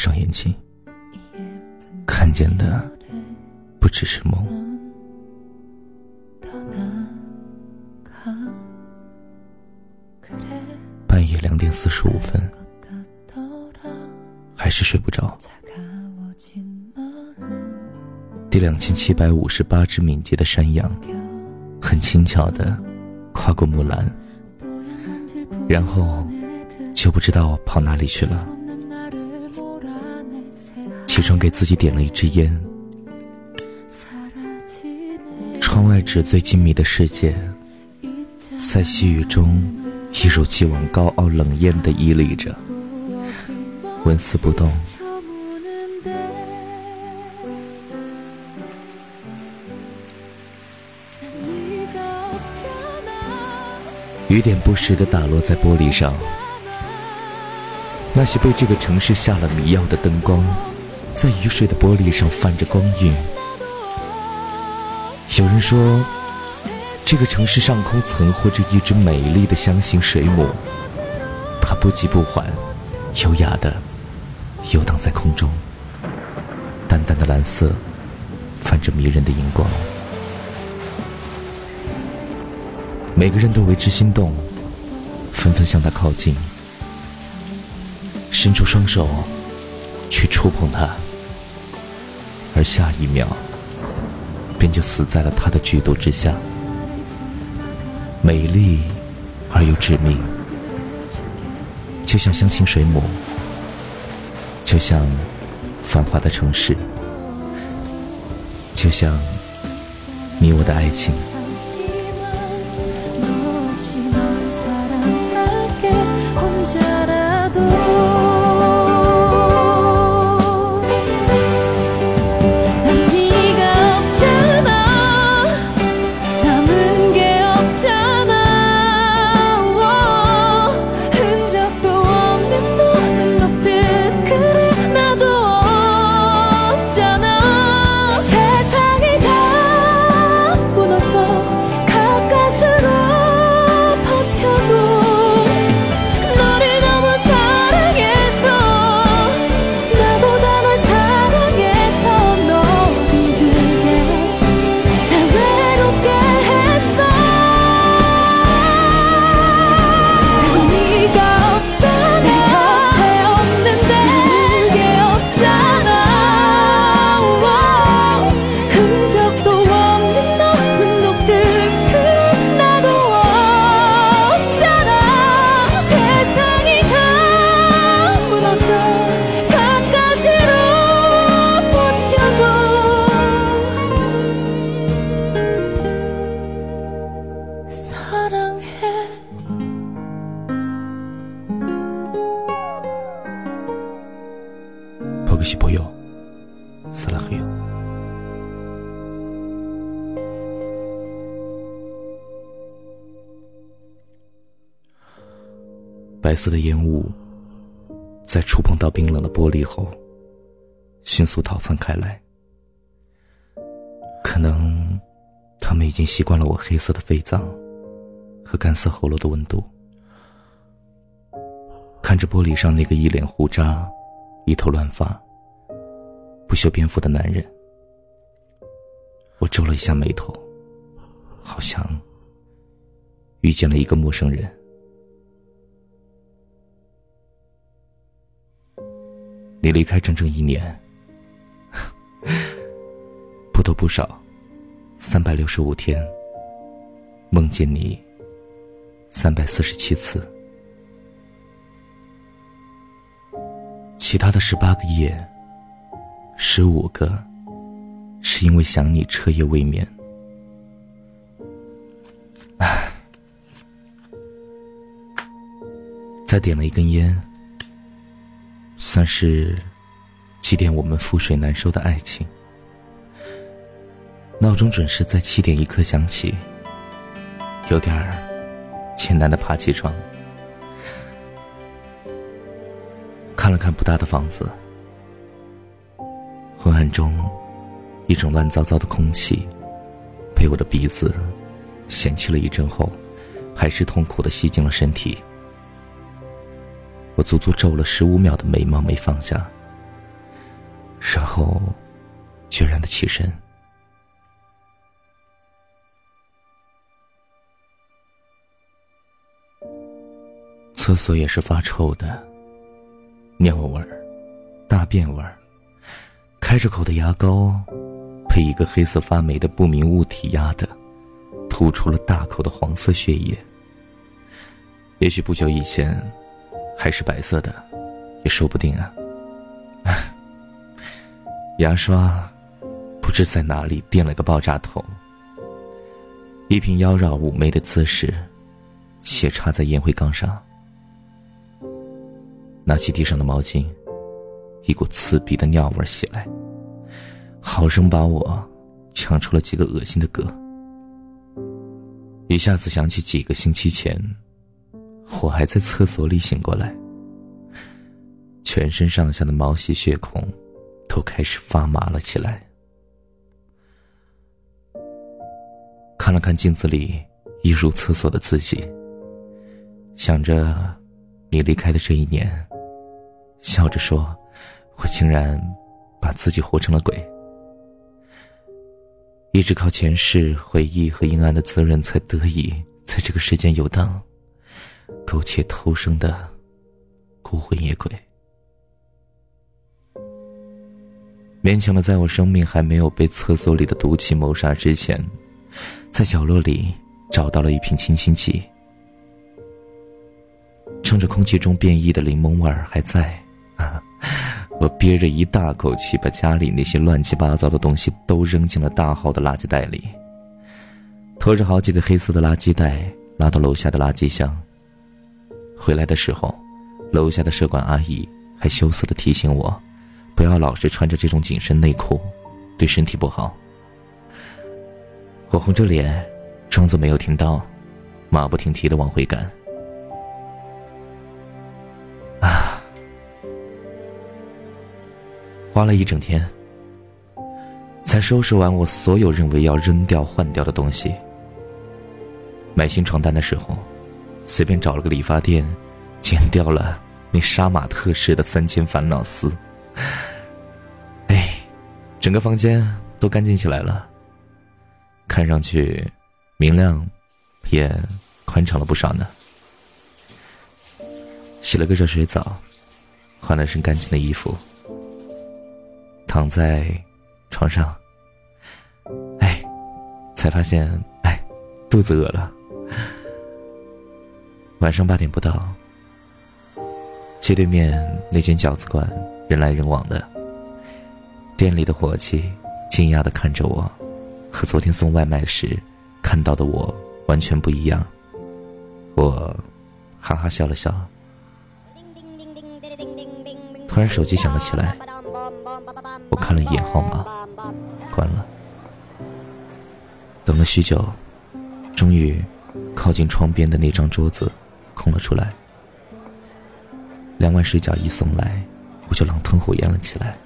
上眼睛，看见的不只是梦。半夜两点四十五分，还是睡不着。第两千七百五十八只敏捷的山羊，很轻巧的跨过木栏，然后就不知道跑哪里去了。起床给自己点了一支烟，窗外纸醉金迷的世界，在细雨中一如既往高傲冷艳的屹立着，纹丝不动。雨点不时地打落在玻璃上，那些被这个城市下了迷药的灯光，在雨水的玻璃上泛着光晕。有人说，这个城市上空存活着一只美丽的箱形水母，它不急不缓，优雅地游荡在空中，淡淡的蓝色，泛着迷人的荧光。每个人都为之心动，纷纷向他靠近，伸出双手去触碰他，而下一秒，便就死在了他的剧毒之下。美丽而又致命，就像香型水母，就像繁华的城市，就像你我的爱情。白色的烟雾在触碰到冰冷的玻璃后，迅速逃窜开来。可能他们已经习惯了我黑色的肺脏和干涩喉咙的温度。看着玻璃上那个一脸胡渣、一头乱发。不修边幅的男人，我皱了一下眉头，好像遇见了一个陌生人。你离开整整一年，不多不少，三百六十五天，梦见你三百四十七次，其他的十八个夜。十五个，是因为想你彻夜未眠。再点了一根烟，算是祭奠我们覆水难收的爱情。闹钟准时在七点一刻响起，有点儿艰难的爬起床，看了看不大的房子。昏暗中，一种乱糟糟的空气被我的鼻子嫌弃了一阵后，还是痛苦的吸进了身体。我足足皱了十五秒的眉毛没放下，然后决然的起身。厕所也是发臭的，尿味儿、大便味儿，开着口的牙膏被一个黑色发霉的不明物体压的，吐出了大口的黄色血液。也许不久以前还是白色的，也说不定啊。牙刷不知在哪里垫了个爆炸头，一瓶妖娆妩媚的姿势，斜插在烟灰缸上。拿起地上的毛巾，一股刺鼻的尿味袭来，好生把我呛出了几个恶心的嗝。一下子想起几个星期前，我还在厕所里醒过来，全身上下的毛细血孔都开始发麻了起来。看了看镜子里一入厕所的自己，想着你离开的这一年。笑着说：“我竟然把自己活成了鬼，一直靠前世回忆和阴暗的滋润，才得以在这个世间游荡，苟且偷生的孤魂野鬼。勉强的，在我生命还没有被厕所里的毒气谋杀之前，在角落里找到了一瓶清新剂，趁着空气中变异的柠檬味儿还在。”我憋着一大口气，把家里那些乱七八糟的东西都扔进了大号的垃圾袋里，拖着好几个黑色的垃圾袋拉到楼下的垃圾箱。回来的时候，楼下的舍管阿姨还羞涩的提醒我，不要老是穿着这种紧身内裤，对身体不好。我红着脸，装作没有听到，马不停蹄的往回赶。啊花了一整天，才收拾完我所有认为要扔掉换掉的东西。买新床单的时候，随便找了个理发店，剪掉了那杀马特式的三千烦恼丝。哎，整个房间都干净起来了，看上去明亮，也宽敞了不少呢。洗了个热水澡，换了身干净的衣服。躺在床上，哎，才发现，哎，肚子饿了。晚上八点不到，街对面那间饺子馆人来人往的，店里的伙计惊讶的看着我，和昨天送外卖时看到的我完全不一样。我哈哈笑了笑，突然手机响了起来。我看了一眼号码，关了。等了许久，终于靠近窗边的那张桌子空了出来。两碗水饺一送来，我就狼吞虎咽了起来。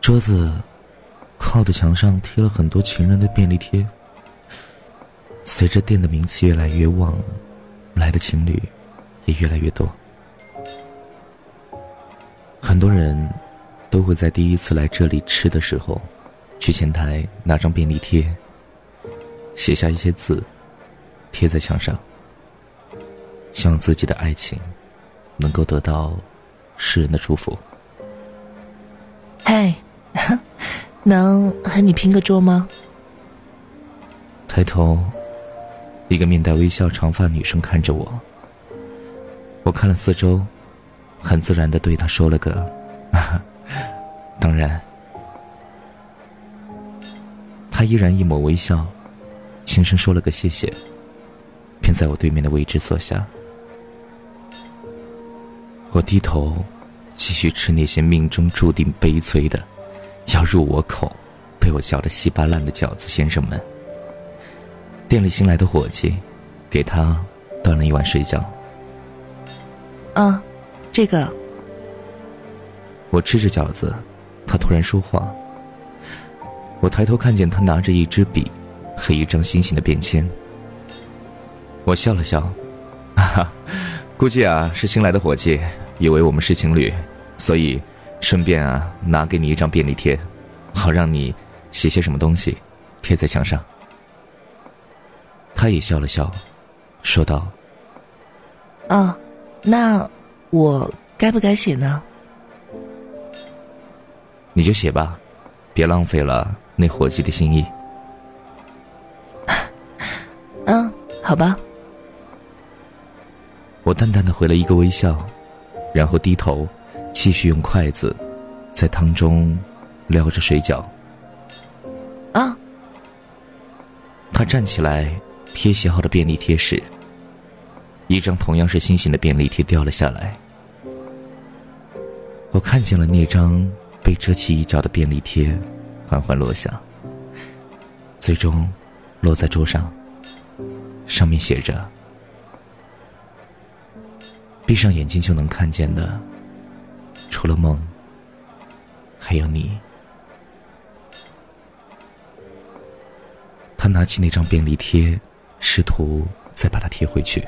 桌子靠的墙上贴了很多情人的便利贴。随着店的名气越来越旺，来的情侣也越来越多。很多人都会在第一次来这里吃的时候，去前台拿张便利贴，写下一些字，贴在墙上，希望自己的爱情能够得到世人的祝福。嗨，能和你拼个桌吗？抬头，一个面带微笑长发女生看着我，我看了四周。很自然的对他说了个，当然。她依然一抹微笑，轻声说了个谢谢，便在我对面的位置坐下。我低头，继续吃那些命中注定悲催的，要入我口，被我嚼得稀巴烂的饺子。先生们，店里新来的伙计，给他端了一碗水饺。啊。这个，我吃着饺子，他突然说话。我抬头看见他拿着一支笔和一张星星的便签。我笑了笑，哈哈，估计啊是新来的伙计，以为我们是情侣，所以顺便啊拿给你一张便利贴，好让你写些什么东西，贴在墙上。他也笑了笑，说道：“啊，那我该不该写呢？你就写吧，别浪费了那伙计的心意。”好吧。我淡淡的回了一个微笑，然后低头，继续用筷子，在汤中撩着水饺。啊！他站起来。贴写好的便利贴时，一张同样是星星的便利贴掉了下来。我看见了那张被遮起一角的便利贴，缓缓落下，最终落在桌上。上面写着：“闭上眼睛就能看见的，除了梦，还有你。”他拿起那张便利贴。试图再把它贴回去，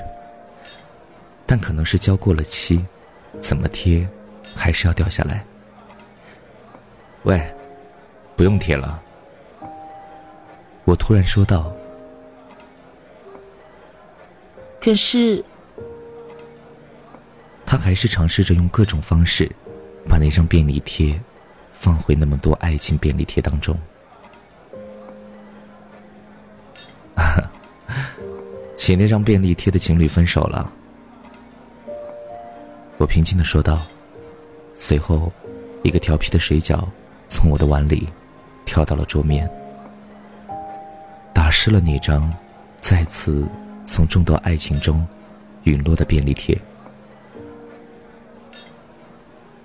但可能是胶过了期，怎么贴，还是要掉下来。喂，不用贴了。我突然说道。可是，他还是尝试着用各种方式，把那张便利贴放回那么多爱情便利贴当中。写那张便利贴的情侣分手了，我平静的说道。随后，一个调皮的水饺从我的碗里跳到了桌面，打湿了那张再次从众多爱情中陨落的便利贴。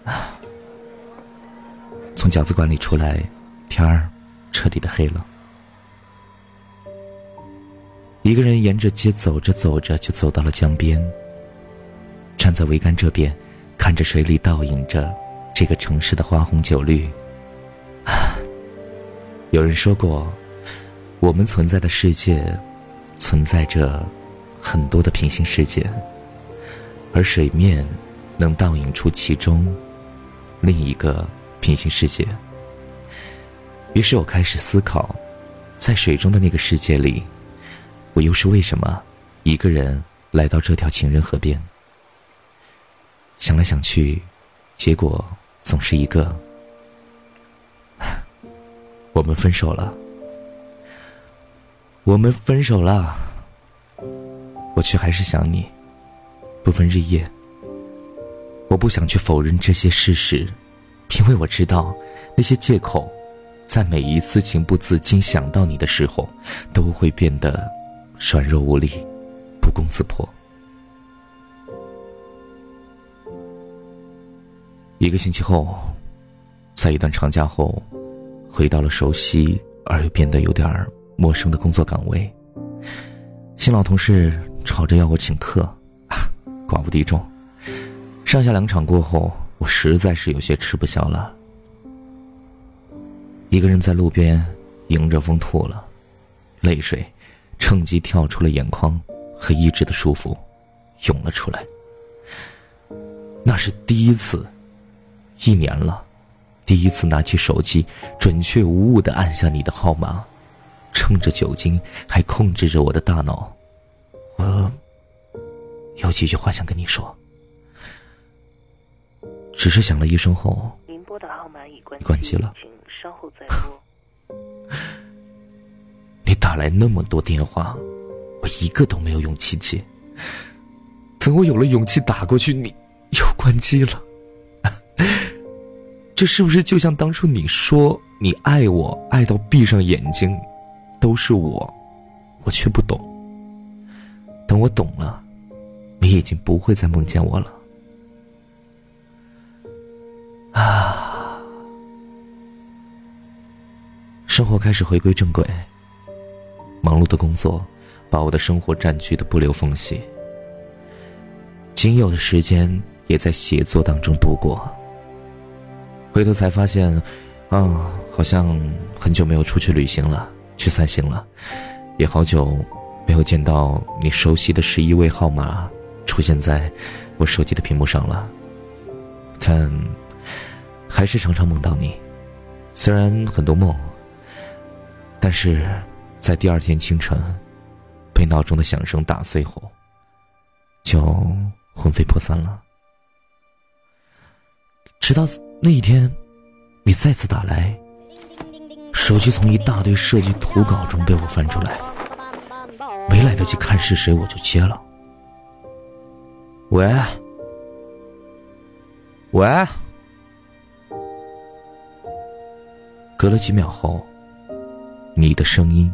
啊！从饺子馆里出来，天儿彻底的黑了。一个人沿着街走着走着，就走到了江边。站在桅杆这边，看着水里倒影着这个城市的花红酒绿。啊，有人说过，我们存在的世界，存在着很多的平行世界，而水面能倒影出其中另一个平行世界。于是我开始思考，在水中的那个世界里。我又是为什么一个人来到这条情人河边？想来想去，结果总是一个：我们分手了。我们分手了，我却还是想你，不分日夜。我不想去否认这些事实，因为我知道那些借口，在每一次情不自禁想到你的时候，都会变得。软弱无力，不攻自破。一个星期后，在一段长假后，回到了熟悉而又变得有点陌生的工作岗位。新老同事吵着要我请客，寡不敌众。上下两场过后，我实在是有些吃不消了。一个人在路边迎着风吐了，泪水。趁机跳出了眼眶，和意志的束缚，涌了出来。那是第一次，一年了，第一次拿起手机，准确无误的按下你的号码，趁着酒精还控制着我的大脑，我有几句话想跟你说，只是响了一声后，您拨的号码已关关机了，请稍后再拨。你打来那么多电话，我一个都没有勇气接。等我有了勇气打过去，你又关机了。这是不是就像当初你说你爱我，爱到闭上眼睛，都是我，我却不懂。等我懂了，你已经不会再梦见我了。啊，生活开始回归正轨。忙碌的工作，把我的生活占据的不留缝隙。仅有的时间也在写作当中度过。回头才发现，啊，好像很久没有出去旅行了，去散心了，也好久没有见到你熟悉的十一位号码出现在我手机的屏幕上了。但还是常常梦到你，虽然很多梦，但是在第二天清晨被闹钟的响声打碎后，就魂飞魄散了。直到那一天，你再次打来，手机从一大堆设计图稿中被我翻出来。没来得及看是谁，我就接了。喂，喂。隔了几秒后，你的声音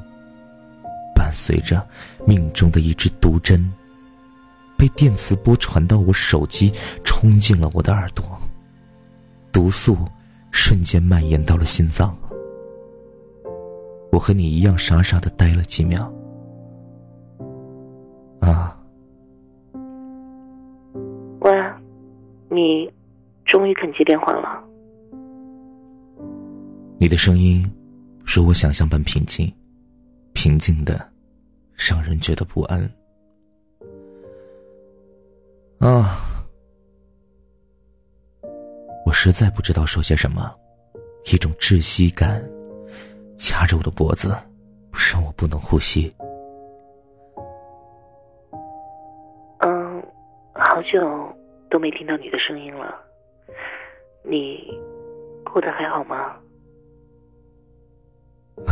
伴随着命中的一支毒针，被电磁波传到我手机，冲进了我的耳朵。毒素瞬间蔓延到了心脏。我和你一样傻傻的呆了几秒。啊，喂，你终于肯接电话了。你的声音，如我想象般平静，平静的，让人觉得不安。啊，我实在不知道说些什么，一种窒息感，掐着我的脖子，让我不能呼吸。嗯好久都没听到你的声音了，你过得还好吗？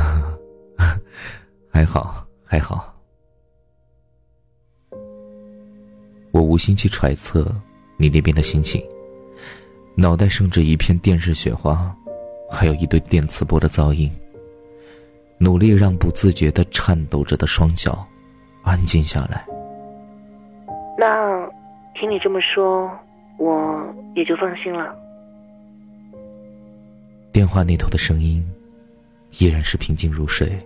还好，还好。我无心去揣测你那边的心情，脑袋剩着一片电视雪花，还有一堆电磁波的噪音，努力让不自觉的颤抖着的双脚安静下来。那。听你这么说，我也就放心了。电话那头的声音依然是平静如水，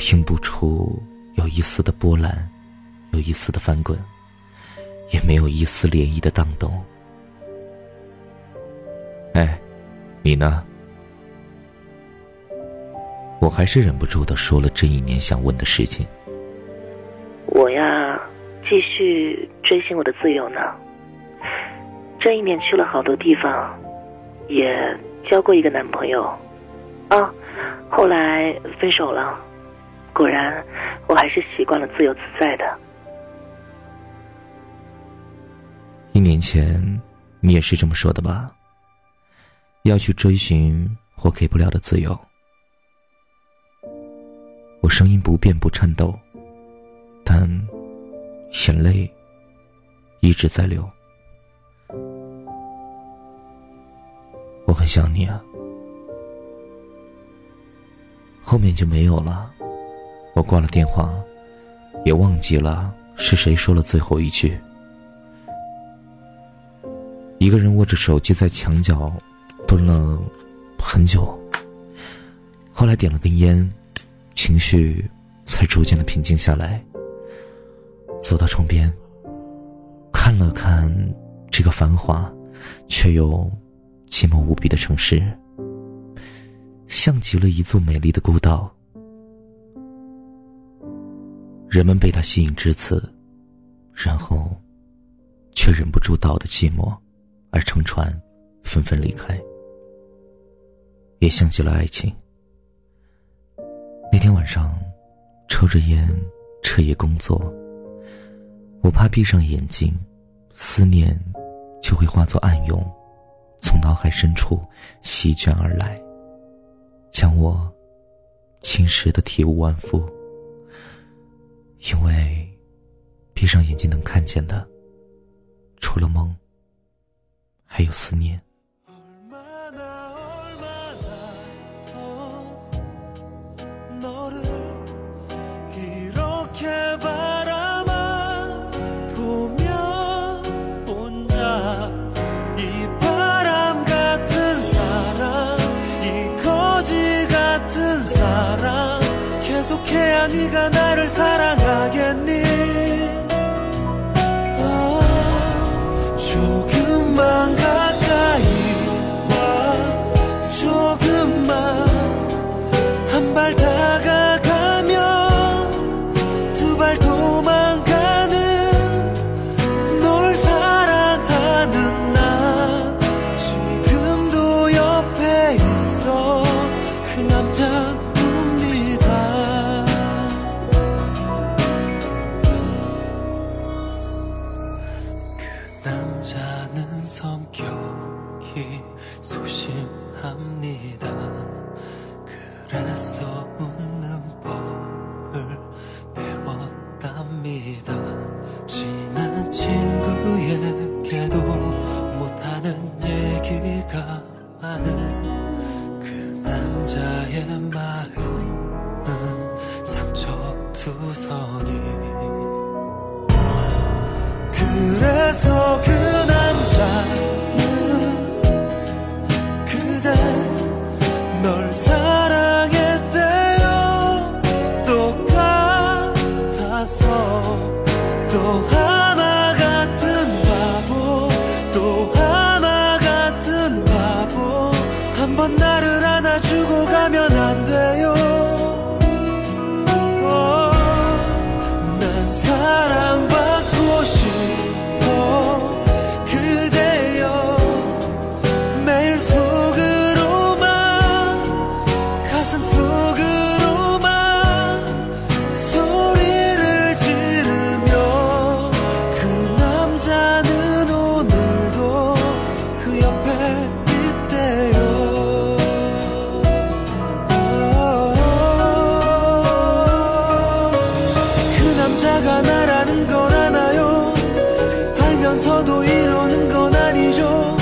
听不出有一丝的波澜，有一丝的翻滚，也没有一丝涟漪的荡动。哎，你呢？我还是忍不住的说了这一年想问的事情。我呀。继续追寻我的自由呢。这一年去了好多地方，也交过一个男朋友，啊，后来分手了。果然，我还是习惯了自由自在的。一年前，你也是这么说的吧？要去追寻我给不了的自由。我声音不变不颤抖，但。眼泪一直在流，我很想你啊。后面就没有了，我挂了电话，也忘记了是谁说了最后一句。一个人握着手机在墙角蹲了很久，后来点了根烟，情绪才逐渐的平静下来。走到窗边，看了看这个繁华却又寂寞无比的城市，像极了一座美丽的孤岛。人们被它吸引至此，然后却忍不住岛的寂寞，而乘船纷纷离开。也像极了爱情。天晚上，抽着烟，彻夜工作。我怕闭上眼睛，思念就会化作暗涌，从脑海深处席卷而来，将我侵蚀的体无完肤。因为闭上眼睛能看见的，除了梦，还有思念。 이렇게 바라만 보면 혼자 이 바람 같은 사랑 이 거지 같은 사랑 계속해야 네가 나를 사랑하겠니? 中